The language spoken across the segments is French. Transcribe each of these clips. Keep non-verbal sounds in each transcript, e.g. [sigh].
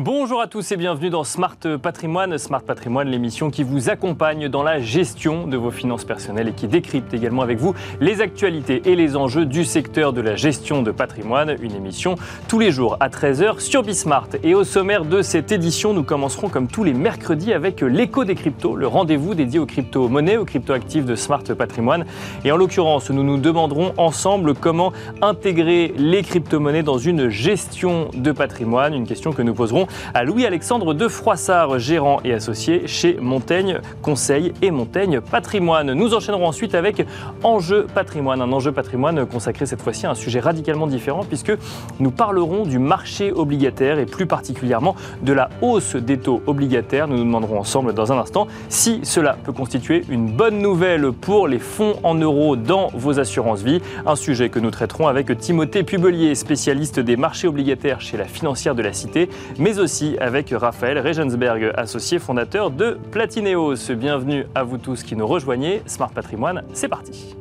Bonjour à tous et bienvenue dans Smart Patrimoine. Smart Patrimoine, l'émission qui vous accompagne dans la gestion de vos finances personnelles et qui décrypte également avec vous les actualités et les enjeux du secteur de la gestion de patrimoine. Une émission tous les jours à 13h sur Bismart. Et au sommaire de cette édition, nous commencerons comme tous les mercredis avec l'écho des cryptos, le rendez-vous dédié aux crypto-monnaies, aux crypto-actifs de Smart Patrimoine. Et en l'occurrence, nous nous demanderons ensemble comment intégrer les crypto-monnaies dans une gestion de patrimoine, une question que nous poserons à Louis-Alexandre de Froissart, gérant et associé chez Montaigne Conseil et Montaigne Patrimoine. Nous enchaînerons ensuite avec Enjeu Patrimoine, un enjeu patrimoine consacré cette fois-ci à un sujet radicalement différent puisque nous parlerons du marché obligataire et plus particulièrement de la hausse des taux obligataires. Nous nous demanderons ensemble dans un instant si cela peut constituer une bonne nouvelle pour les fonds en euros dans vos assurances vie, un sujet que nous traiterons avec Timothée Pubelier, spécialiste des marchés obligataires chez la financière de la Cité, mais aussi avec Raphaël Regensberg, associé fondateur de Platineos. Bienvenue à vous tous qui nous rejoignez. Smart Patrimoine, c'est parti.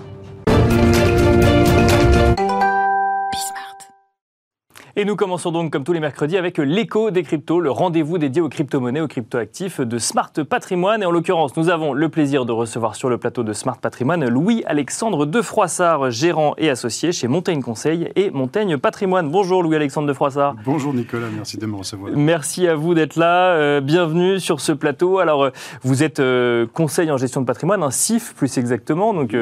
Et nous commençons donc, comme tous les mercredis, avec l'écho des cryptos, le rendez-vous dédié aux crypto-monnaies, aux crypto-actifs de Smart Patrimoine. Et en l'occurrence, nous avons le plaisir de recevoir sur le plateau de Smart Patrimoine Louis-Alexandre de Froissart, gérant et associé chez Montaigne Conseil et Montaigne Patrimoine. Bonjour Louis-Alexandre de Froissart. Bonjour Nicolas, merci de me recevoir. Merci à vous d'être là. Euh, bienvenue sur ce plateau. Alors, euh, vous êtes euh, conseil en gestion de patrimoine, un CIF plus exactement. Donc,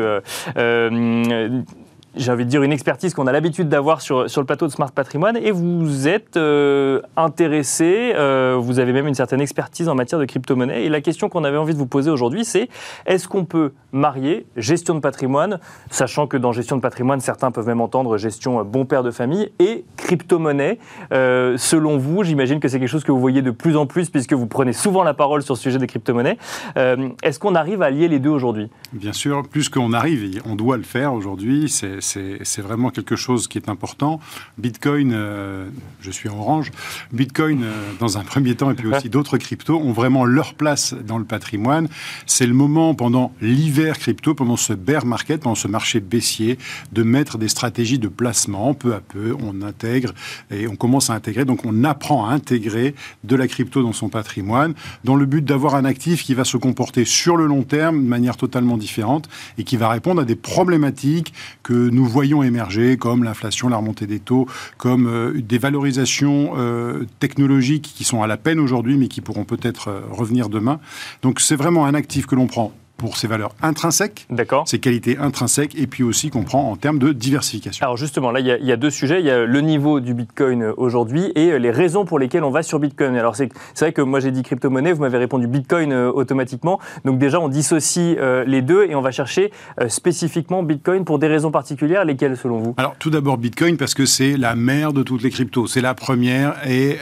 j'ai envie de dire, une expertise qu'on a l'habitude d'avoir sur, sur le plateau de Smart Patrimoine. Et vous êtes euh, intéressé, euh, vous avez même une certaine expertise en matière de crypto-monnaie. Et la question qu'on avait envie de vous poser aujourd'hui, c'est est-ce qu'on peut marier gestion de patrimoine, sachant que dans gestion de patrimoine, certains peuvent même entendre gestion euh, bon père de famille, et crypto-monnaie? Selon vous, j'imagine que c'est quelque chose que vous voyez de plus en plus, puisque vous prenez souvent la parole sur ce sujet des crypto-monnaies. est-ce qu'on arrive à lier les deux aujourd'hui? Bien sûr, plus qu'on arrive, on doit le faire aujourd'hui. C'est vraiment quelque chose qui est important. Bitcoin, euh, je suis en orange, Bitcoin, euh, dans un premier temps, et puis aussi [laughs] d'autres cryptos, ont vraiment leur place dans le patrimoine. C'est le moment, pendant l'hiver crypto, pendant ce bear market, pendant ce marché baissier, de mettre des stratégies de placement. Peu à peu, on intègre et on commence à intégrer. Donc, on apprend à intégrer de la crypto dans son patrimoine, dans le but d'avoir un actif qui va se comporter sur le long terme de manière totalement différente et qui va répondre à des problématiques que nous voyons émerger, comme l'inflation, la remontée des taux, comme euh, des valorisations euh, technologiques qui sont à la peine aujourd'hui, mais qui pourront peut-être euh, revenir demain. Donc c'est vraiment un actif que l'on prend pour ses valeurs intrinsèques, ses qualités intrinsèques, et puis aussi qu'on prend en termes de diversification. Alors justement, là, il y, a, deux sujets. Il y a le niveau du Bitcoin euh, aujourd'hui et euh, les raisons pour lesquelles on va sur Bitcoin. Alors c'est vrai que moi j'ai dit crypto-monnaie, vous m'avez répondu Bitcoin euh, automatiquement. Donc déjà, on dissocie les deux et on va chercher spécifiquement Bitcoin pour des raisons particulières. Lesquelles selon vous? Alors tout d'abord Bitcoin parce que c'est la mère de toutes les cryptos. C'est la première et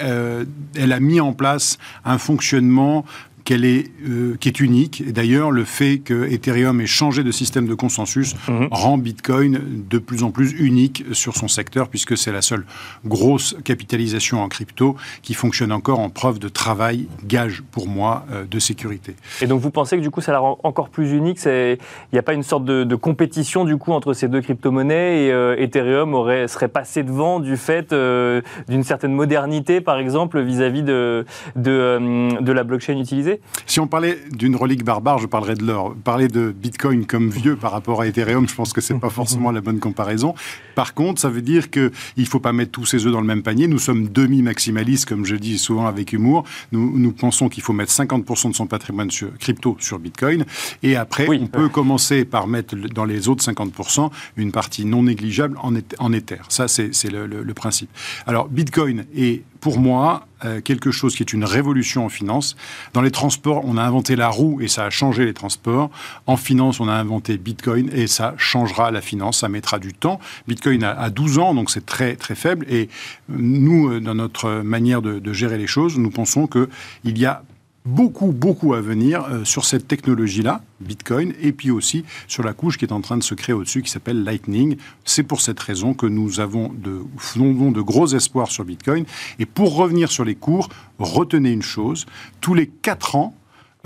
elle a mis en place un fonctionnement qu'elle est, euh, qui est unique. Et d'ailleurs, le fait que Ethereum ait changé de système de consensus mhm. rend Bitcoin de plus en plus unique sur son secteur, puisque c'est la seule grosse capitalisation en crypto qui fonctionne encore en preuve de travail, gage pour moi euh, de sécurité. Et donc vous pensez que du coup ça la rend encore plus unique? Il n'y a pas une sorte de, compétition du coup entre ces deux crypto-monnaies? Et euh, Ethereum aurait, serait passé devant du fait d'une certaine modernité, par exemple, vis-à-vis de, de, de la blockchain utilisée? Si on parlait d'une relique barbare, je parlerais de l'or. Parler de Bitcoin comme vieux par rapport à Ethereum, je pense que c'est pas forcément la bonne comparaison. Par contre, ça veut dire qu'il ne faut pas mettre tous ses œufs dans le même panier. Nous sommes demi-maximalistes, comme je dis souvent avec humour. Nous, nous pensons qu'il faut mettre 50% de son patrimoine sur, crypto sur Bitcoin. Et après, on peut commencer par mettre dans les autres 50% une partie non négligeable en, en Ether. Ça, c'est le, le principe. Alors, Bitcoin est pour moi euh, quelque chose qui est une révolution en finance. Dans les transports, on a inventé la roue et ça a changé les transports. En finance, on a inventé Bitcoin et ça changera la finance. Ça mettra du temps. Bitcoin a, 12 ans, donc c'est très très faible. Et nous, euh, dans notre manière de, de gérer les choses, nous pensons qu'il y a beaucoup, beaucoup à venir euh, sur cette technologie-là, Bitcoin, et puis aussi sur la couche qui est en train de se créer au-dessus, qui s'appelle Lightning. C'est pour cette raison que nous avons de, de gros espoirs sur Bitcoin. Et pour revenir sur les cours, retenez une chose, tous les 4 ans,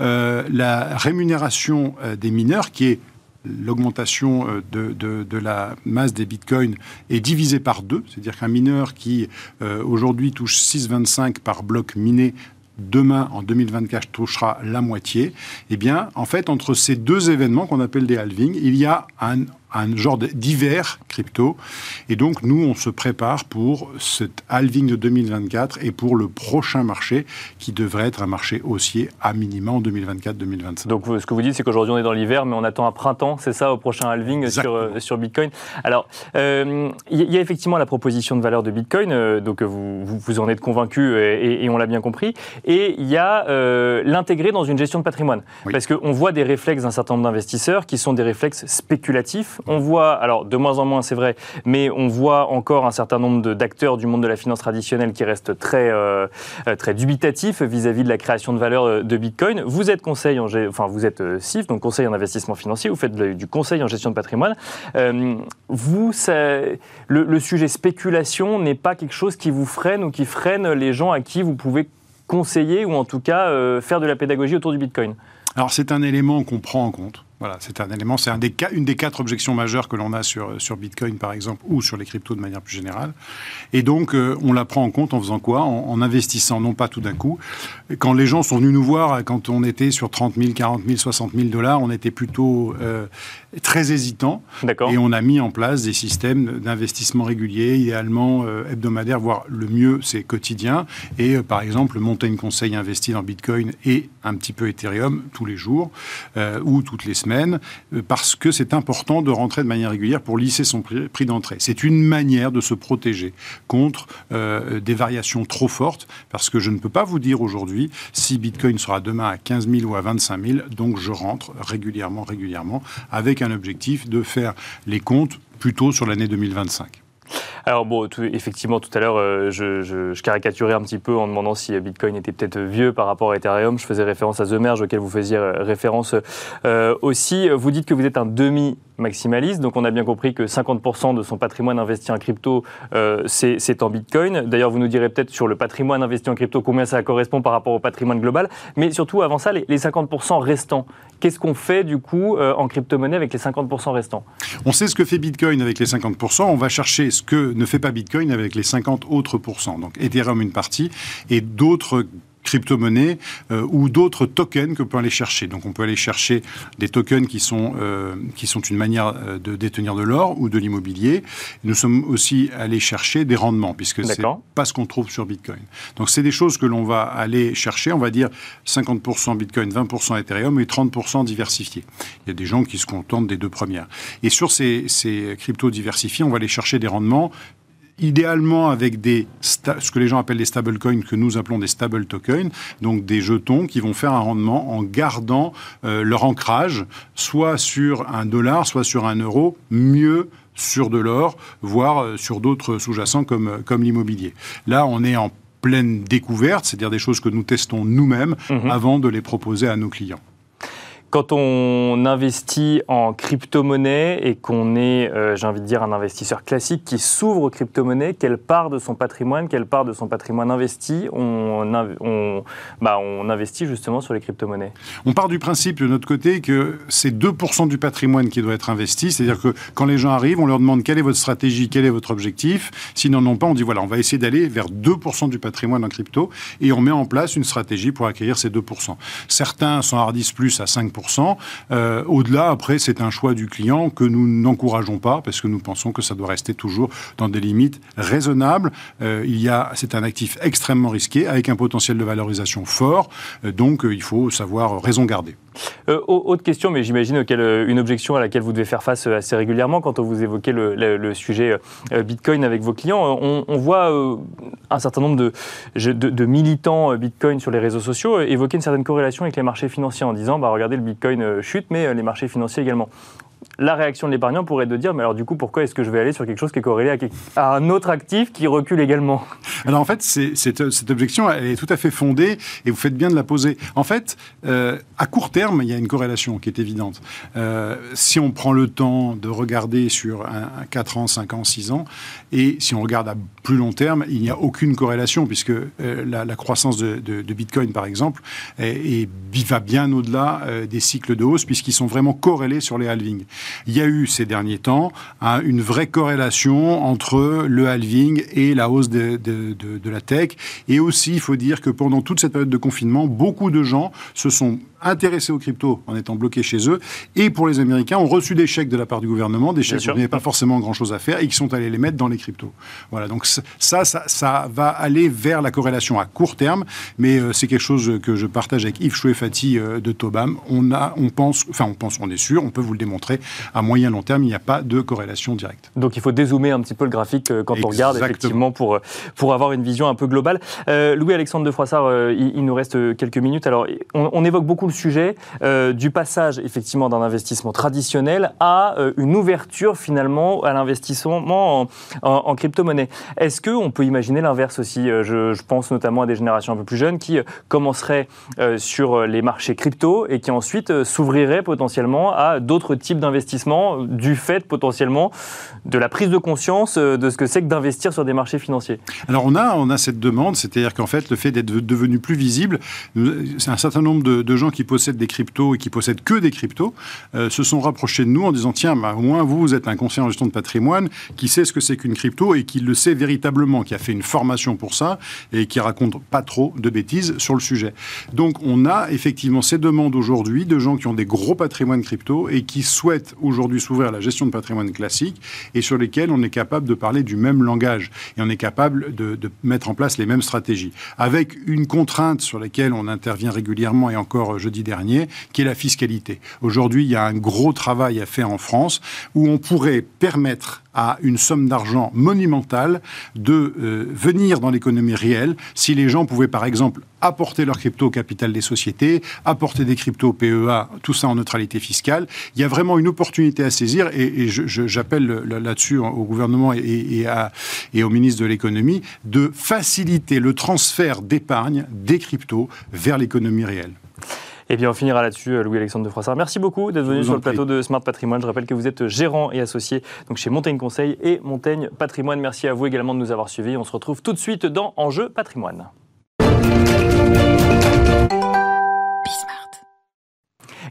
euh, la rémunération euh, des mineurs, qui est l'augmentation de, de, la masse des bitcoins est divisée par deux, c'est-à-dire qu'un mineur qui aujourd'hui touche 6,25 par bloc miné demain, en 2024, touchera la moitié, eh bien, en fait, entre ces deux événements qu'on appelle des halvings, il y a un, un genre d'hiver crypto. Et donc, nous, on se prépare pour cet halving de 2024 et pour le prochain marché qui devrait être un marché haussier à minima en 2024-2025. Donc, ce que vous dites, c'est qu'aujourd'hui, on est dans l'hiver, mais on attend un printemps, c'est ça, au prochain halving sur, euh, sur, Bitcoin. Alors, euh, il y a effectivement la proposition de valeur de Bitcoin, euh, donc vous, vous, en êtes convaincu et, on l'a bien compris. Et il y a l'intégrer dans une gestion de patrimoine. Parce qu'on voit des réflexes d'un certain nombre d'investisseurs qui sont des réflexes spéculatifs on voit, alors de moins en moins c'est vrai, mais on voit encore un certain nombre d'acteurs du monde de la finance traditionnelle qui restent très, euh, très dubitatifs vis-à-vis de la création de valeur euh, de Bitcoin. Vous êtes conseil, en, enfin vous êtes CIF, euh, donc conseil en investissement financier, vous faites du conseil en gestion de patrimoine. vous, le, sujet spéculation n'est pas quelque chose qui vous freine ou qui freine les gens à qui vous pouvez conseiller ou en tout cas faire de la pédagogie autour du Bitcoin Alors c'est un élément qu'on prend en compte. Voilà, c'est un élément, c'est un des, une des quatre objections majeures que l'on a sur, sur Bitcoin, par exemple, ou sur les cryptos de manière plus générale. Et donc, euh, on la prend en compte en faisant quoi? En, investissant, non pas tout d'un coup. Quand les gens sont venus nous voir, quand on était sur 30 000, 40 000, 60 000 dollars, on était plutôt euh, très hésitant. Et on a mis en place des systèmes d'investissement réguliers, idéalement euh, hebdomadaires, voire le mieux, c'est quotidien. Et par exemple, Montaigne Conseil investit dans Bitcoin et un petit peu Ethereum tous les jours ou toutes les semaines euh, parce que c'est important de rentrer de manière régulière pour lisser son prix d'entrée. C'est une manière de se protéger contre euh, des variations trop fortes, parce que je ne peux pas vous dire aujourd'hui si Bitcoin sera demain à 15 000 ou à 25 000, donc je rentre régulièrement, régulièrement, avec un objectif de faire les comptes plutôt sur l'année 2025. Alors bon, effectivement, tout à l'heure, euh, je, caricaturais un petit peu en demandant si Bitcoin était peut-être vieux par rapport à Ethereum. Je faisais référence à The Merge, auquel vous faisiez euh, référence euh, aussi. Vous dites que vous êtes un demi maximaliste. Donc on a bien compris que 50% de son patrimoine investi en crypto, euh, c'est en Bitcoin. D'ailleurs, vous nous direz peut-être sur le patrimoine investi en crypto combien ça correspond par rapport au patrimoine global. Mais surtout, avant ça, les, 50% restants. Qu'est-ce qu'on fait du coup euh, en crypto-monnaie avec les 50% restants? On sait ce que fait Bitcoin avec les 50%. On va chercher ce que ne fait pas Bitcoin avec les 50 autres pourcents. Donc Ethereum une partie et d'autres crypto-monnaies euh, ou d'autres tokens que peut aller chercher. Donc on peut aller chercher des tokens qui sont, euh, qui sont une manière euh, de détenir de l'or ou de l'immobilier. Nous sommes aussi allés chercher des rendements, puisque c'est pas ce qu'on trouve sur Bitcoin. Donc c'est des choses que l'on va aller chercher, on va dire 50% Bitcoin, 20% Ethereum et 30% diversifiés. Il y a des gens qui se contentent des deux premières. Et sur ces, ces cryptos diversifiés, on va aller chercher des rendements idéalement avec des ce que les gens appellent des stablecoins, que nous appelons des stable tokens, donc des jetons qui vont faire un rendement en gardant euh, leur ancrage, soit sur un dollar, soit sur un euro, mieux sur de l'or, voire euh, sur d'autres sous-jacents comme, euh, comme l'immobilier. Là, on est en pleine découverte, c'est-à-dire des choses que nous testons nous-mêmes mhm. avant de les proposer à nos clients. Quand on investit en crypto-monnaie et qu'on est, euh, j'ai envie de dire, un investisseur classique qui s'ouvre aux crypto-monnaies, quelle part de son patrimoine, quelle part de son patrimoine investi on, bah, investit justement sur les crypto-monnaies? On part du principe de notre côté que c'est 2% du patrimoine qui doit être investi, c'est-à-dire que quand les gens arrivent, on leur demande quelle est votre stratégie, quel est votre objectif. S'ils n'en ont pas, on dit voilà, on va essayer d'aller vers 2% du patrimoine en crypto et on met en place une stratégie pour acquérir ces 2%. Certains s'enhardissent plus à 5%. Euh, au-delà, après, c'est un choix du client que nous n'encourageons pas parce que nous pensons que ça doit rester toujours dans des limites raisonnables. Euh, il y a, c'est un actif extrêmement risqué avec un potentiel de valorisation fort. Euh, donc, il faut savoir raison garder. autre question, mais j'imagine une objection à laquelle vous devez faire face assez régulièrement quand vous évoquez le, sujet Bitcoin avec vos clients. On, voit un certain nombre de, de, militants Bitcoin sur les réseaux sociaux évoquer une certaine corrélation avec les marchés financiers en disant bah, regardez, le Bitcoin euh, chute, mais euh, les marchés financiers également. La réaction de l'épargnant pourrait être de dire, mais alors du coup, pourquoi est-ce que je vais aller sur quelque chose qui est corrélé à, un autre actif qui recule également? Alors en fait, cette, objection, elle est tout à fait fondée et vous faites bien de la poser. En fait, euh, à court terme, il y a une corrélation qui est évidente. Euh, si on prend le temps de regarder sur un, 4 ans, 5 ans, 6 ans, et si on regarde à plus long terme, il n'y a aucune corrélation puisque euh, la, croissance de, Bitcoin, par exemple, va bien au-delà des cycles de hausse puisqu'ils sont vraiment corrélés sur les halvings. Il y a eu ces derniers temps hein, une vraie corrélation entre le halving et la hausse de, de, la tech. Et aussi, il faut dire que pendant toute cette période de confinement, beaucoup de gens se sont intéressés aux cryptos en étant bloqués chez eux. Et pour les Américains, ont reçu des chèques de la part du gouvernement, des chèques qui n'avaient pas forcément grand-chose à faire et qui sont allés les mettre dans les cryptos. Voilà, donc ça, ça, ça va aller vers la corrélation à court terme, mais euh, c'est quelque chose que je partage avec Yves Chouefati euh, de Tobam. On, a, on pense, enfin on pense, on est sûr, on peut vous le démontrer, à moyen long terme, il n'y a pas de corrélation directe. Donc il faut dézoomer un petit peu le graphique euh, quand on regarde, effectivement, pour, pour avoir une vision un peu globale. Louis-Alexandre de Froissart, il, nous reste quelques minutes. Alors, on, on évoque beaucoup le sujet euh, du passage effectivement d'un investissement traditionnel à euh, une ouverture finalement à l'investissement en, crypto-monnaie. Est-ce qu'on peut imaginer l'inverse aussi euh, je, pense notamment à des générations un peu plus jeunes qui commenceraient sur les marchés crypto et qui ensuite s'ouvriraient potentiellement à d'autres types d'investissements? Du fait potentiellement de la prise de conscience de ce que c'est que d'investir sur des marchés financiers. Alors on a, on a cette demande, c'est-à-dire qu'en fait le fait d'être devenu plus visible, c'est un certain nombre de, de gens qui possèdent des cryptos et qui possèdent que des cryptos euh, se sont rapprochés de nous en disant tiens, bah, au moins vous, vous êtes un conseiller en gestion de patrimoine qui sait ce que c'est qu'une crypto et qui le sait véritablement, qui a fait une formation pour ça et qui raconte pas trop de bêtises sur le sujet. Donc on a effectivement ces demandes aujourd'hui de gens qui ont des gros patrimoines crypto et qui souhaitent aujourd'hui s'ouvrir à la gestion de patrimoine classique et sur lesquels on est capable de parler du même langage et on est capable de, de mettre en place les mêmes stratégies. Avec une contrainte sur laquelle on intervient régulièrement et encore jeudi dernier, qui est la fiscalité. Aujourd'hui, il y a un gros travail à faire en France où on pourrait permettre à une somme d'argent monumentale de euh, venir dans l'économie réelle si les gens pouvaient par exemple apporter leur crypto au capital des sociétés, apporter des cryptos PEA, tout ça en neutralité fiscale. Il y a vraiment une opportunité à saisir et, j'appelle là-dessus au gouvernement et, et au ministre de l'économie de faciliter le transfert d'épargne des cryptos vers l'économie réelle. Eh bien, on finira là-dessus, euh, Louis-Alexandre de Froissart. Merci beaucoup d'être venu sur le plateau de Smart Patrimoine. Je rappelle que vous êtes gérant et associé donc chez Montaigne Conseil et Montaigne Patrimoine. Merci à vous également de nous avoir suivis. On se retrouve tout de suite dans Enjeu Patrimoine.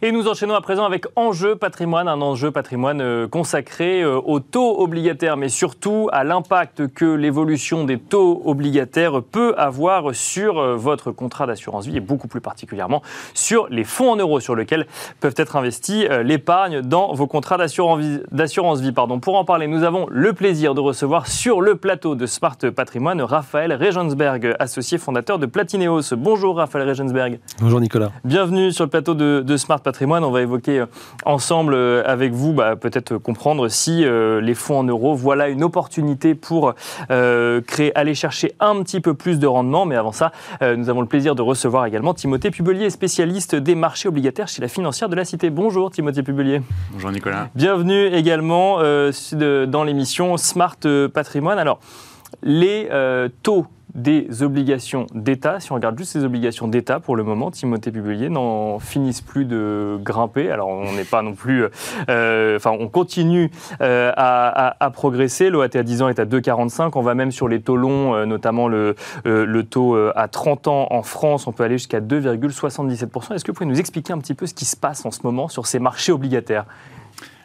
Et nous enchaînons à présent avec Enjeu patrimoine, un enjeu patrimoine euh, consacré euh, aux taux obligataires, mais surtout à l'impact que l'évolution des taux obligataires peut avoir sur euh, votre contrat d'assurance vie et beaucoup plus particulièrement sur les fonds en euros sur lesquels peuvent être investis l'épargne dans vos contrats d'assurance vie. Pardon. Pour en parler, nous avons le plaisir de recevoir sur le plateau de Smart Patrimoine Raphaël Regensberg, associé fondateur de Platineos. Bonjour Raphaël Regensberg. Bonjour Nicolas. Bienvenue sur le plateau de, de Smart patrimoine. On va évoquer euh, ensemble euh, avec vous, bah, peut-être comprendre si euh, les fonds en euros, voilà une opportunité pour créer, aller chercher un petit peu plus de rendement. Mais avant ça, nous avons le plaisir de recevoir également Timothée Pubelier, spécialiste des marchés obligataires chez la financière de la Cité. Bonjour Timothée Pubelier. Bonjour Nicolas. Bienvenue également dans l'émission Smart Patrimoine. Alors, les taux des obligations d'État, si on regarde juste ces obligations d'État pour le moment, Timothée Publier n'en finissent plus de grimper. Alors on n'est pas non plus, euh, enfin on continue euh, à, progresser. L'OAT à 10 ans est à 2,45. On va même sur les taux longs, euh, notamment le, le taux à 30 ans en France, on peut aller jusqu'à 2,77%. Est-ce que vous pouvez nous expliquer un petit peu ce qui se passe en ce moment sur ces marchés obligataires?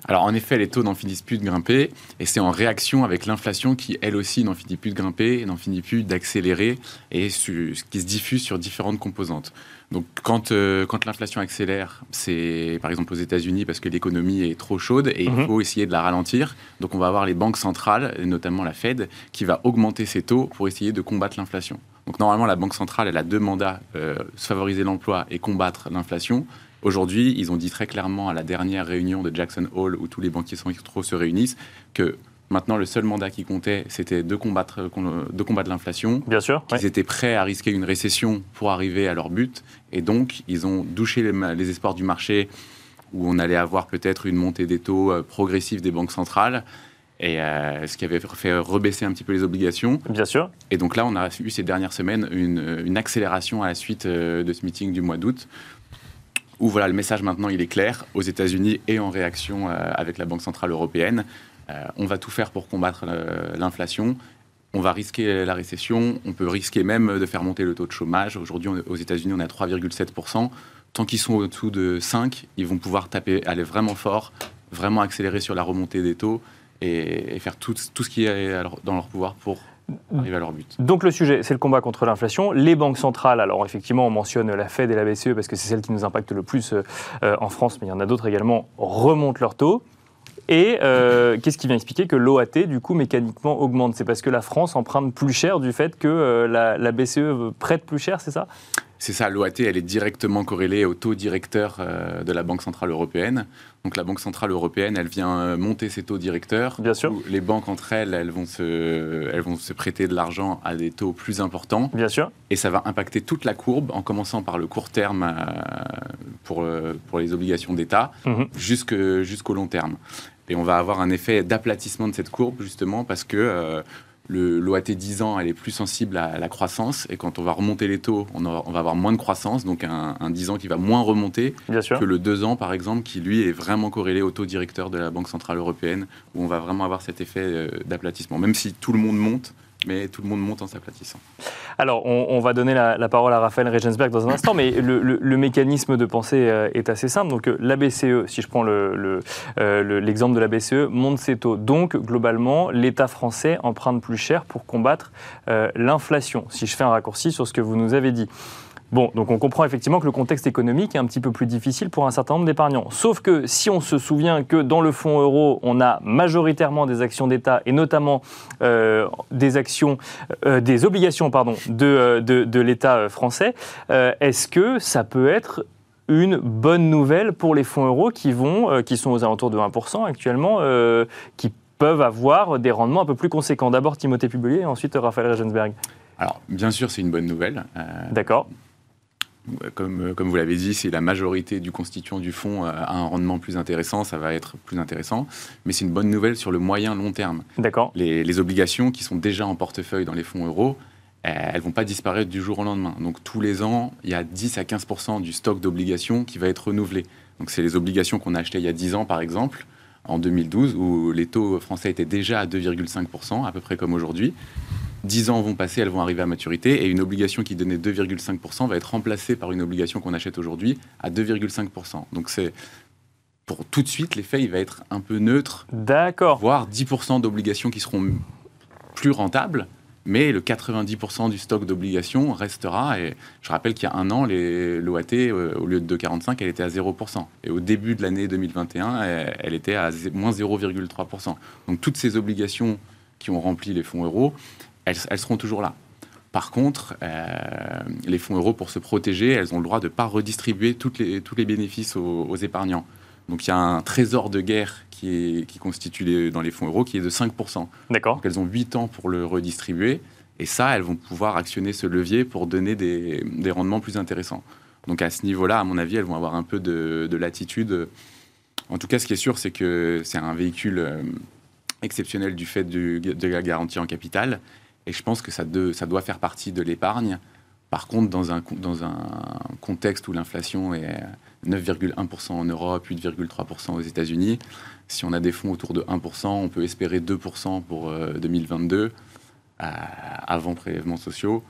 Alors en effet, les taux n'en finissent plus de grimper, et c'est en réaction avec l'inflation qui, elle aussi, n'en finit plus de grimper, et n'en finit plus d'accélérer, et ce qui se diffuse sur différentes composantes. Donc quand, euh, quand l'inflation accélère, c'est par exemple aux États-Unis parce que l'économie est trop chaude et il mhm. faut essayer de la ralentir. Donc on va avoir les banques centrales, et notamment la Fed, qui va augmenter ses taux pour essayer de combattre l'inflation. Donc normalement, la Banque centrale, elle a deux mandats, euh, favoriser l'emploi et combattre l'inflation. Aujourd'hui, ils ont dit très clairement à la dernière réunion de Jackson Hole, où tous les banquiers centraux se réunissent, que maintenant le seul mandat qui comptait, c'était de combattre, de combattre l'inflation. Bien sûr. Ils étaient prêts à risquer une récession pour arriver à leur but. Et donc, ils ont douché les, espoirs du marché où on allait avoir peut-être une montée des taux progressive des banques centrales et ce qui avait fait rebaisser un petit peu les obligations. Bien sûr. Et donc là, on a eu ces dernières semaines une, une accélération à la suite de ce meeting du mois d'août, où voilà, le message maintenant il est clair aux États-Unis et en réaction avec la Banque centrale européenne. on va tout faire pour combattre l'inflation on va risquer la récession, on peut risquer même de faire monter le taux de chômage. Aujourd'hui, aux États-Unis, on est à 3,7%. Tant qu'ils sont au-dessous de 5, ils vont pouvoir taper, aller vraiment fort, vraiment accélérer sur la remontée des taux et, faire tout, ce qui est dans leur pouvoir pour arriver à leur but. Donc le sujet, c'est le combat contre l'inflation. Les banques centrales, alors effectivement, on mentionne la Fed et la BCE parce que c'est celle qui nous impacte le plus euh, en France, mais il y en a d'autres également, remontent leurs taux. Et euh, [laughs] qu'est-ce qui vient expliquer que l'OAT, du coup, mécaniquement augmente? C'est parce que la France emprunte plus cher du fait que euh, la, BCE prête plus cher, c'est ça? C'est ça, l'OAT, elle est directement corrélée au taux directeur euh, de la Banque Centrale Européenne. Donc la Banque Centrale Européenne, elle vient monter ses taux directeurs. Bien sûr. Les banques entre elles, elles vont, se, elles vont se prêter de l'argent à des taux plus importants. Bien sûr. Et ça va impacter toute la courbe, en commençant par le court terme pour, pour les obligations d'État, mhm. jusqu'au long terme. Et on va avoir un effet d'aplatissement de cette courbe, justement, parce que euh, l'OAT 10 ans, elle est plus sensible à la croissance. Et quand on va remonter les taux, on, va avoir moins de croissance, donc un, 10 ans qui va moins remonter que le 2 ans, par exemple, qui lui est vraiment corrélé au taux directeur de la Banque Centrale Européenne, où on va vraiment avoir cet effet euh, d'aplatissement. Même si tout le monde monte, mais tout le monde monte en s'aplatissant. Alors, on, va donner la, parole à Raphaël Regensberg dans un instant, mais le, mécanisme de pensée euh, est assez simple. Donc, euh, la BCE, si je prends euh, l'exemple de la BCE, monte ses taux. Donc, globalement, l'État français emprunte plus cher pour combattre l'inflation, si je fais un raccourci sur ce que vous nous avez dit. Bon, donc on comprend effectivement que le contexte économique est un petit peu plus difficile pour un certain nombre d'épargnants. Sauf que si on se souvient que dans le fonds euro, on a majoritairement des actions d'État et notamment euh, des actions, euh, des obligations pardon, de, euh, de, l'État français, est-ce que ça peut être une bonne nouvelle pour les fonds euros qui vont, qui sont aux alentours de 1% actuellement, qui peuvent avoir des rendements un peu plus conséquents? D'abord Timothée Publier et ensuite Raphaël Regensberg. Alors, bien sûr, c'est une bonne nouvelle. D'accord. Comme, comme vous l'avez dit, si la majorité du constituant du fonds a un rendement plus intéressant, ça va être plus intéressant. Mais c'est une bonne nouvelle sur le moyen long terme. D'accord. Les, les, obligations qui sont déjà en portefeuille dans les fonds euros, elles vont pas disparaître du jour au lendemain. Donc tous les ans, il y a 10 à 15% du stock d'obligations qui va être renouvelé. Donc c'est les obligations qu'on a achetées il y a 10 ans, par exemple, en 2012, où les taux français étaient déjà à 2,5% à peu près comme aujourd'hui. 10 ans vont passer, elles vont arriver à maturité, et une obligation qui donnait 2,5% va être remplacée par une obligation qu'on achète aujourd'hui à 2,5%. Donc c'est pour tout de suite, l'effet il va être un peu neutre, D'accord. voire 10% d'obligations qui seront plus rentables, mais le 90% du stock d'obligations restera. Et je rappelle qu'il y a un an, l'OAT, euh, au lieu de 2,45, elle était à 0%. Et au début de l'année 2021, elle, elle, était à moins 0,3%. Donc toutes ces obligations qui ont rempli les fonds euros, elles, seront toujours là. Par contre, euh, les fonds euros, pour se protéger, elles ont le droit de ne pas redistribuer toutes les, tous les bénéfices aux, épargnants. Donc il y a un trésor de guerre qui, est, qui constitue dans les fonds euros qui est de 5%. D'accord. Donc elles ont 8 ans pour le redistribuer. Et ça, elles vont pouvoir actionner ce levier pour donner des, des rendements plus intéressants. Donc à ce niveau-là, à mon avis, elles vont avoir un peu de, de latitude. En tout cas, ce qui est sûr, c'est que c'est un véhicule euh, exceptionnel du fait de la garantie en capital et je pense que ça, doit faire partie de l'épargne. Par contre, dans un, contexte où l'inflation est 9,1% en Europe, 8,3% aux États-Unis, si on a des fonds autour de 1%, on peut espérer 2% pour 2022, euh, avant prélèvements sociaux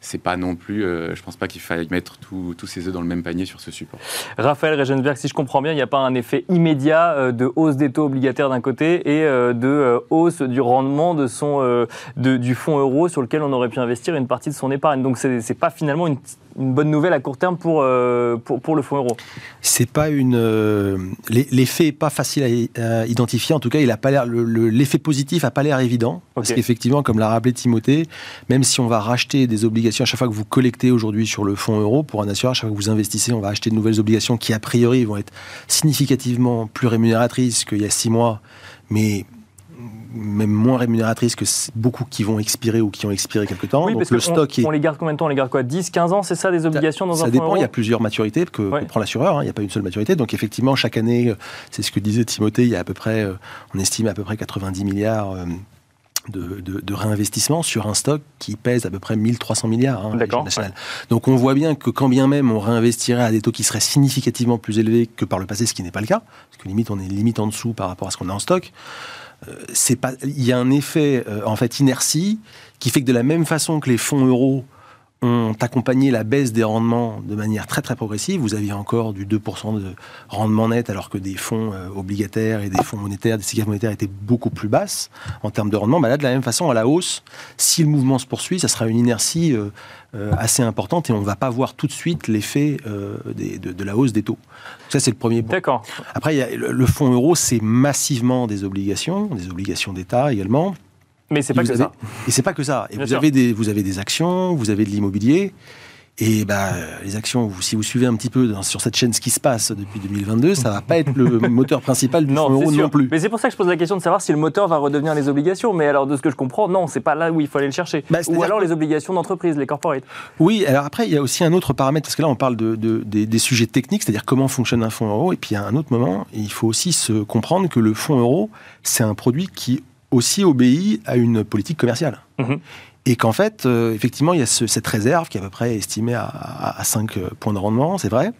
c'est pas non plus, euh, je pense pas qu'il faille mettre tous ses œufs dans le même panier sur ce support. Raphaël Regenberg, si je comprends bien, il n'y a pas un effet immédiat euh, de hausse des taux obligataires d'un côté et euh, de hausse du rendement de son, du fonds euro sur lequel on aurait pu investir une partie de son épargne. Donc c'est pas finalement une une bonne nouvelle à court terme pour, euh, pour, pour, le fonds euro C'est pas une. Euh, l'effet n'est pas facile à, identifier. En tout cas, il a pas l'air. L'effet positif n'a pas l'air évident. Parce qu'effectivement, comme l'a rappelé Timothée, même si on va racheter des obligations à chaque fois que vous collectez aujourd'hui sur le fonds euro pour un assureur, à chaque fois que vous investissez, on va acheter de nouvelles obligations qui, a priori, vont être significativement plus rémunératrices qu'il y a six mois. Mais même moins rémunératrices que beaucoup qui vont expirer ou qui ont expiré quelque temps. Oui, Donc le stock on, les garde combien de temps On les garde quoi 10, 15 ans, c'est ça des obligations dans un Ça dépend, il y a plusieurs maturités que, prend l'assureur, hein. il n'y a pas une seule maturité. Donc effectivement, chaque année, c'est ce que disait Timothée, il y a à peu près, euh, on estime à peu près 90 milliards. Euh, de, réinvestissement sur un stock qui pèse à peu près 1300 milliards hein, Donc on voit bien que quand bien même on réinvestirait à des taux qui seraient significativement plus élevés que par le passé, ce qui n'est pas le cas, parce que limite on est limite en dessous par rapport à ce qu'on a en stock, euh, c'est pas, il y a un effet euh, en fait inertie qui fait que de la même façon que les fonds euros ont accompagné la baisse des rendements de manière très très progressive. Vous aviez encore du 2% de rendement net alors que des fonds euh, obligataires et des fonds monétaires, des séquences monétaires étaient beaucoup plus basses en termes de rendement. Bah là, de la même façon, à la hausse, si le mouvement se poursuit, ça sera une inertie euh, euh, assez importante et on ne va pas voir tout de suite l'effet de, la hausse des taux. Ça, c'est le premier point. D'accord. Après, il y a le, le fonds euro, c'est massivement des obligations, des obligations d'État également. Mais c'est pas que ça. Et c'est pas que ça. Et vous avez, des, vous avez des actions, vous avez de l'immobilier. Et bah, les actions, si vous suivez un petit peu sur cette chaîne ce qui se passe depuis 2022, ça va pas être le [laughs] moteur principal du non, fonds euro non plus. Mais c'est pour ça que je pose la question de savoir si le moteur va redevenir les obligations. Mais alors, de ce que je comprends, non, c'est pas là où il faut aller le chercher. Bah, Ou alors les obligations d'entreprise, les corporates. Oui, alors après, il y a aussi un autre paramètre, parce que là, on parle de, des, des, sujets techniques, c'est-à-dire comment fonctionne un fonds euro. Et puis, à un autre moment, il faut aussi se comprendre que le fonds euro, c'est un produit qui aussi obéit à une politique commerciale. Mhm. Et qu'en fait, euh, effectivement, il y a cette réserve qui est à peu près estimée à, 5 euh, points de rendement, c'est vrai.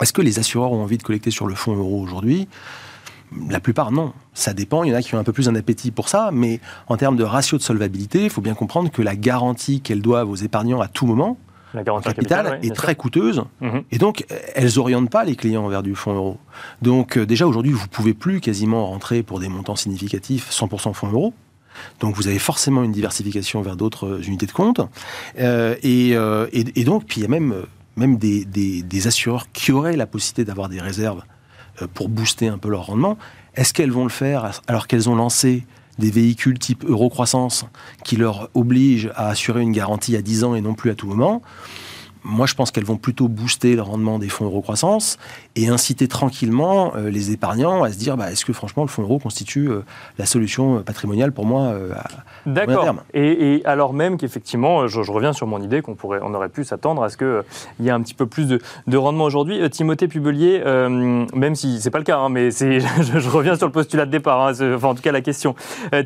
Est-ce que les assureurs ont envie de collecter sur le fonds euro aujourd'hui? La plupart, non. Ça dépend. Il y en a qui ont un peu plus un appétit pour ça. Mais en termes de ratio de solvabilité, il faut bien comprendre que la garantie qu'elles doivent aux épargnants à tout moment, la garantie capital, est très coûteuse. Mhm. Et donc, elles n'orientent pas les clients vers du fonds euro. Donc, euh, déjà aujourd'hui, vous ne pouvez plus quasiment rentrer pour des montants significatifs 100% fonds euro. Donc vous avez forcément une diversification vers d'autres euh, unités de compte. Euh, et, et, donc, puis il y a même, même des, des, des, assureurs qui auraient la possibilité d'avoir des réserves pour booster un peu leur rendement. Est-ce qu'elles vont le faire alors qu'elles ont lancé des véhicules type Eurocroissance qui leur obligent à assurer une garantie à 10 ans et non plus à tout moment moi, je pense qu'elles vont plutôt booster le rendement des fonds euro croissance et inciter tranquillement euh, les épargnants à se dire bah, est-ce que franchement le fonds euro constitue euh, la solution euh, patrimoniale pour moi à D'accord. Et, alors même qu'effectivement, je, reviens sur mon idée qu'on pourrait, on aurait pu s'attendre à ce qu'il y ait un petit peu plus de, rendement aujourd'hui. Timothée Pubelier, même si c'est pas le cas, hein, mais [laughs] je, je, reviens sur le postulat de départ, hein, enfin en tout cas la question.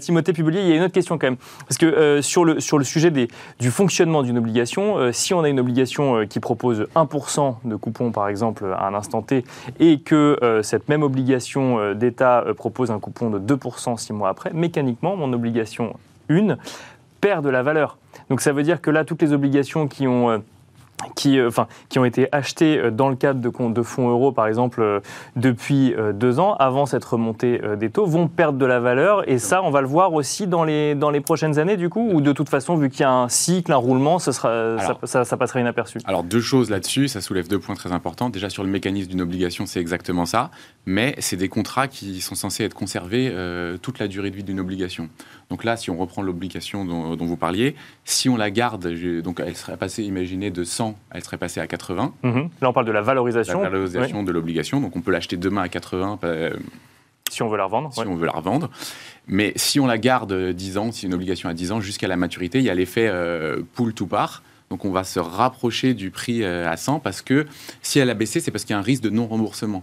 Timothée Pubelier, il y a une autre question quand même. Parce que sur, le, sur le sujet des, du fonctionnement d'une obligation, si on a une obligation euh, qui propose 1% de coupon, par exemple, à un instant T, et que euh, cette même obligation euh, d'État propose un coupon de 2% six mois après, mécaniquement, mon obligation 1 perd de la valeur. Donc ça veut dire que là, toutes les obligations qui ont qui, euh, enfin, qui ont été achetés euh, dans le cadre de, de fonds euros, par exemple, euh, depuis deux ans, avant cette remontée des taux, vont perdre de la valeur. Et ça, on va le voir aussi dans les, dans les prochaines années, du coup, ou de toute façon, vu qu'il y a un cycle, un roulement, ce sera, ça, ça, passera inaperçu Alors, deux choses là-dessus, ça soulève deux points très importants. Déjà, sur le mécanisme d'une obligation, c'est exactement ça, mais c'est des contrats qui sont censés être conservés toute la durée de vie d'une obligation. Donc là, si on reprend l'obligation dont, dont, vous parliez, si on la garde, donc elle serait passée, imaginez, de 100 elle serait passée à 80. Mhm. Là, on parle de la valorisation. La valorisation de l'obligation. Donc, on peut l'acheter demain à 80. Euh, si on veut la revendre. Si on veut la revendre. Mais si on la garde 10 ans, si une obligation à 10 ans, jusqu'à la maturité, il y a l'effet euh, pool to par. Donc, on va se rapprocher du prix euh, à 100 parce que si elle a baissé, c'est parce qu'il y a un risque de non-remboursement.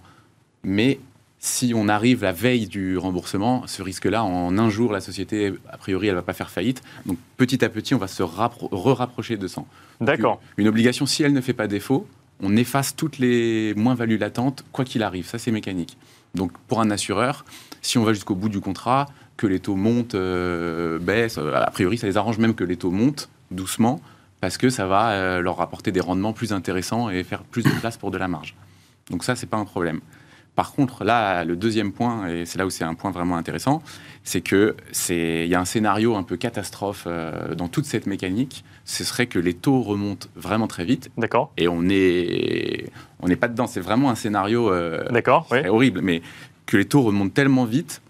Mais si on arrive la veille du remboursement, ce risque-là, en un jour, la société, a priori, elle ne va pas faire faillite. Donc petit à petit, on va se re-rapprocher de 100. D'accord. Une obligation, si elle ne fait pas défaut, on efface toutes les moins-values latentes, quoi qu'il arrive. Ça, c'est mécanique. Donc pour un assureur, si on va jusqu'au bout du contrat, que les taux montent, euh, baissent, euh, a priori, ça les arrange même que les taux montent doucement, parce que ça va euh, leur apporter des rendements plus intéressants et faire plus de place pour de la marge. Donc ça, c'est pas un problème. Par contre, là, le deuxième point, et c'est là où c'est un point vraiment intéressant, c'est que c'est il y a un scénario un peu catastrophe euh, dans toute cette mécanique. Ce serait que les taux remontent vraiment très vite. D'accord. Et on est on n'est pas dedans. C'est vraiment un scénario. Euh, D'accord. Horrible, mais que les taux remontent tellement vite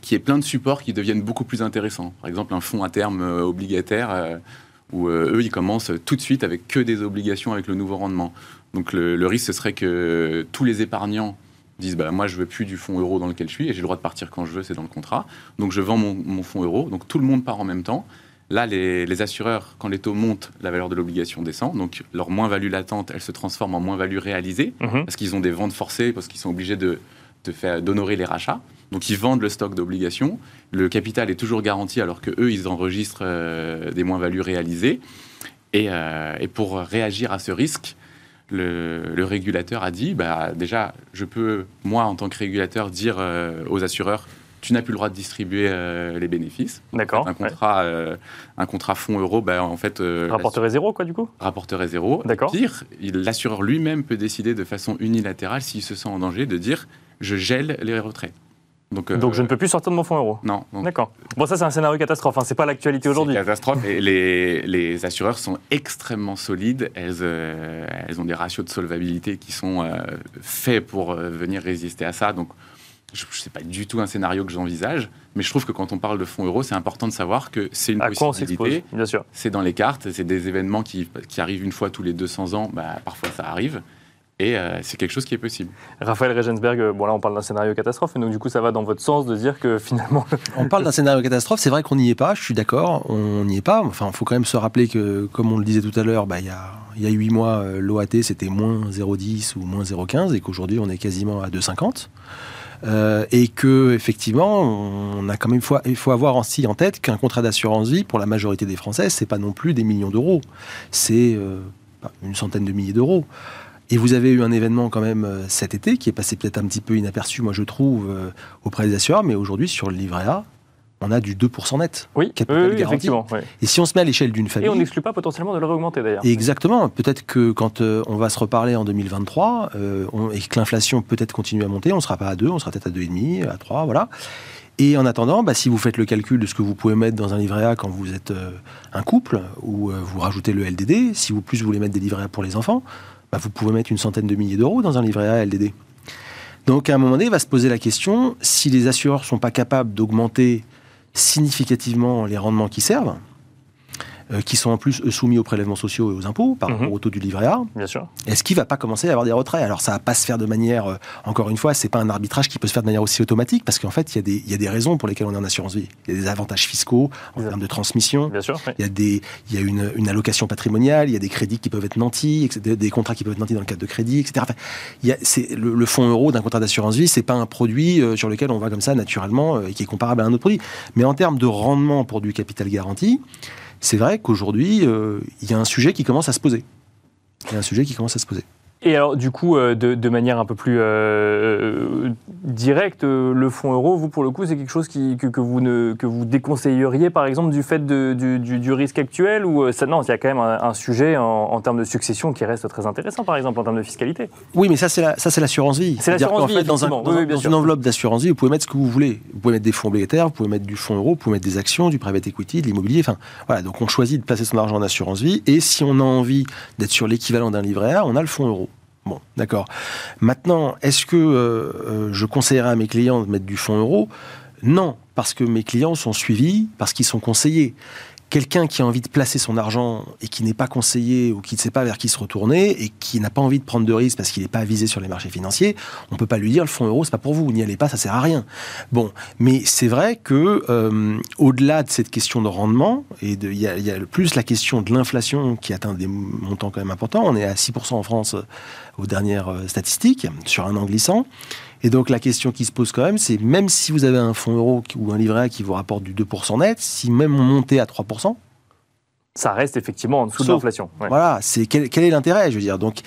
qu'il y ait plein de supports qui deviennent beaucoup plus intéressants. Par exemple, un fonds à terme euh, obligataire où eux, ils commencent tout de suite avec que des obligations avec le nouveau rendement. Donc le risque, ce serait que tous les épargnants disent bah, moi je veux plus du fonds euro dans lequel je suis et j'ai le droit de partir quand je veux, c'est dans le contrat. Donc je vends mon, mon fonds euro. Donc tout le monde part en même temps. Là, les, assureurs, quand les taux montent, la valeur de l'obligation descend. Donc leur moins-value latente, elle se transforme en moins-value réalisée mhm. parce qu'ils ont des ventes forcées, parce qu'ils sont obligés de, de faire d'honorer les rachats. Donc ils vendent le stock d'obligations. Le capital est toujours garanti alors que eux ils enregistrent euh, des moins-values réalisées. Et, euh, et, pour réagir à ce risque, le, régulateur a dit, bah, déjà, je peux, moi, en tant que régulateur, dire euh, aux assureurs, tu n'as plus le droit de distribuer euh, les bénéfices. D'accord. Un contrat, euh, un contrat fonds euro, bah, en fait. rapporterait zéro, quoi, du coup? Rapporterait zéro. D'accord. Pire, l'assureur lui-même peut décider de façon unilatérale, s'il se sent en danger, de dire, je gèle les retraits. Donc, Donc, je ne peux plus sortir de mon fonds euro Non. D'accord. Bon, ça, c'est un scénario catastrophe. Hein. Ce n'est pas l'actualité aujourd'hui. catastrophe. et les, les, assureurs sont extrêmement solides. Elles, euh, elles, ont des ratios de solvabilité qui sont euh, faits pour euh, venir résister à ça. Donc, je ne sais pas du tout un scénario que j'envisage. Mais je trouve que quand on parle de fonds euros, c'est important de savoir que c'est une à possibilité. Bien sûr. C'est dans les cartes. C'est des événements qui, qui, arrivent une fois tous les 200 ans. Bah, parfois, ça arrive. Et euh, c'est quelque chose qui est possible. Raphaël Regensberg, euh, bon là on parle d'un scénario catastrophe, et donc du coup ça va dans votre sens de dire que finalement... [laughs] on parle d'un scénario catastrophe, c'est vrai qu'on n'y est pas, je suis d'accord, on n'y est pas. Enfin, il faut quand même se rappeler que, comme on le disait tout à l'heure, bah, il y a y a 8 mois, euh, l'OAT c'était moins 0,10 ou moins 0,15 et qu'aujourd'hui on est quasiment à 2,50. Euh, et que effectivement, on a quand même il faut avoir aussi en tête qu'un contrat d'assurance vie pour la majorité des Français, c'est pas non plus des millions d'euros, c'est une centaine de milliers d'euros. Et vous avez eu un événement quand même euh, cet été qui est passé peut-être un petit peu inaperçu, moi je trouve, euh, auprès des assureurs, mais aujourd'hui sur le livret A, on a du 2% net. Oui, capital oui, effectivement. Et si on se met à l'échelle d'une famille. Et on n'exclut pas potentiellement de le réaugmenter d'ailleurs. Exactement. Peut-être que quand euh, on va se reparler en 2023 et que l'inflation peut-être continue à monter, on ne sera pas à 2, on sera peut-être à 2,5, à 3, voilà. Et en attendant, bah, si vous faites le calcul de ce que vous pouvez mettre dans un livret A quand vous êtes un couple, ou vous rajoutez le LDD, si vous plus vous voulez mettre des livrets A pour les enfants, bah, vous pouvez mettre une centaine de milliers d'euros dans un livret A LDD. Donc à un moment donné, il va se poser la question, si les assureurs ne sont pas capables d'augmenter significativement les rendements qui servent, euh, qui sont en plus soumis aux prélèvements sociaux et aux impôts par rapport mhm. au taux du livret A. Bien sûr. Est-ce qu'il ne va pas commencer à avoir des retraits? Alors ça va pas se faire de manière, euh, encore une fois, c'est pas un arbitrage qui peut se faire de manière aussi automatique parce qu'en fait, il y, y, a des raisons pour lesquelles on est en assurance vie. Il y a des avantages fiscaux en termes de transmission. Bien sûr. Il y a, des, il y a une, une, allocation patrimoniale, il y a des crédits qui peuvent être nantis, des, des, contrats qui peuvent être nantis dans le cadre de crédit, etc. Enfin, y a, le, le, fonds euro d'un contrat d'assurance vie, c'est pas un produit euh, sur lequel on va comme ça naturellement et qui est comparable à un autre produit. Mais en termes de rendement pour du capital garanti, c'est vrai qu'aujourd'hui, euh, il y a un sujet qui commence à se poser. Il y a un sujet qui commence à se poser. Et alors, du coup, euh, de, manière un peu plus euh, directe, euh, le fonds euro, vous, pour le coup, c'est quelque chose qui, que, vous ne, que vous déconseilleriez, par exemple, du fait de, du, du, risque actuel Ou ça, non, il y a quand même un, sujet en, termes de succession qui reste très intéressant, par exemple, en termes de fiscalité. Oui, mais ça, c'est l'assurance vie. C'est l'assurance vie. Fait, dans, un, dans, une enveloppe d'assurance vie, vous pouvez mettre ce que vous voulez. Vous pouvez mettre des fonds obligataires, vous pouvez mettre du fonds euro, vous pouvez mettre des actions, du private equity, de l'immobilier. Enfin, voilà. Donc, on choisit de placer son argent en assurance vie. Et si on a envie d'être sur l'équivalent d'un livret A, on a le fonds euro. Bon, d'accord. Maintenant, est-ce que euh, euh, je conseillerais à mes clients de mettre du fonds euro? Non, parce que mes clients sont suivis, parce qu'ils sont conseillés quelqu'un qui a envie de placer son argent et qui n'est pas conseillé ou qui ne sait pas vers qui se retourner et qui n'a pas envie de prendre de risques parce qu'il n'est pas avisé sur les marchés financiers, on peut pas lui dire le fonds euro c'est pas pour vous, n'y allez pas, ça sert à rien. Bon, mais c'est vrai que euh, au-delà de cette question de rendement et il y, a, y a plus la question de l'inflation qui atteint des montants quand même importants. On est à 6% en France euh, aux dernières euh, statistiques sur un an glissant. Et donc la question qui se pose quand même, c'est même si vous avez un fonds euro ou un livret A qui vous rapporte du 2% net, si même on montait à 3%, ça reste effectivement en dessous de l'inflation. Voilà, c'est quel, quel, est l'intérêt, je veux dire? Donc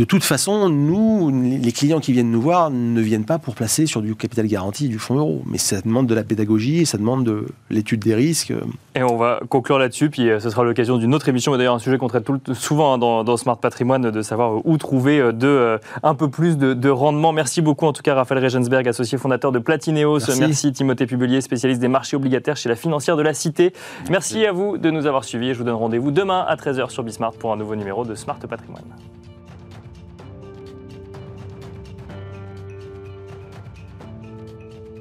de toute façon, nous, les clients qui viennent nous voir ne viennent pas pour placer sur du capital garanti du fonds euro. Mais ça demande de la pédagogie ça demande de l'étude des risques. Et on va conclure là-dessus, puis euh, ce sera l'occasion d'une autre émission, d'ailleurs un sujet qu'on traite tout, souvent hein, dans, Smart Patrimoine, de savoir où trouver euh, de, euh, un peu plus de, rendement. Merci beaucoup en tout cas Raphaël Regensberg, associé fondateur de Platineos. Merci. Merci Timothée Pubelier, spécialiste des marchés obligataires chez la financière de la Cité. Merci, Merci à vous de nous avoir suivis et je vous donne rendez-vous demain à 13h sur Bismart pour un nouveau numéro de Smart Patrimoine.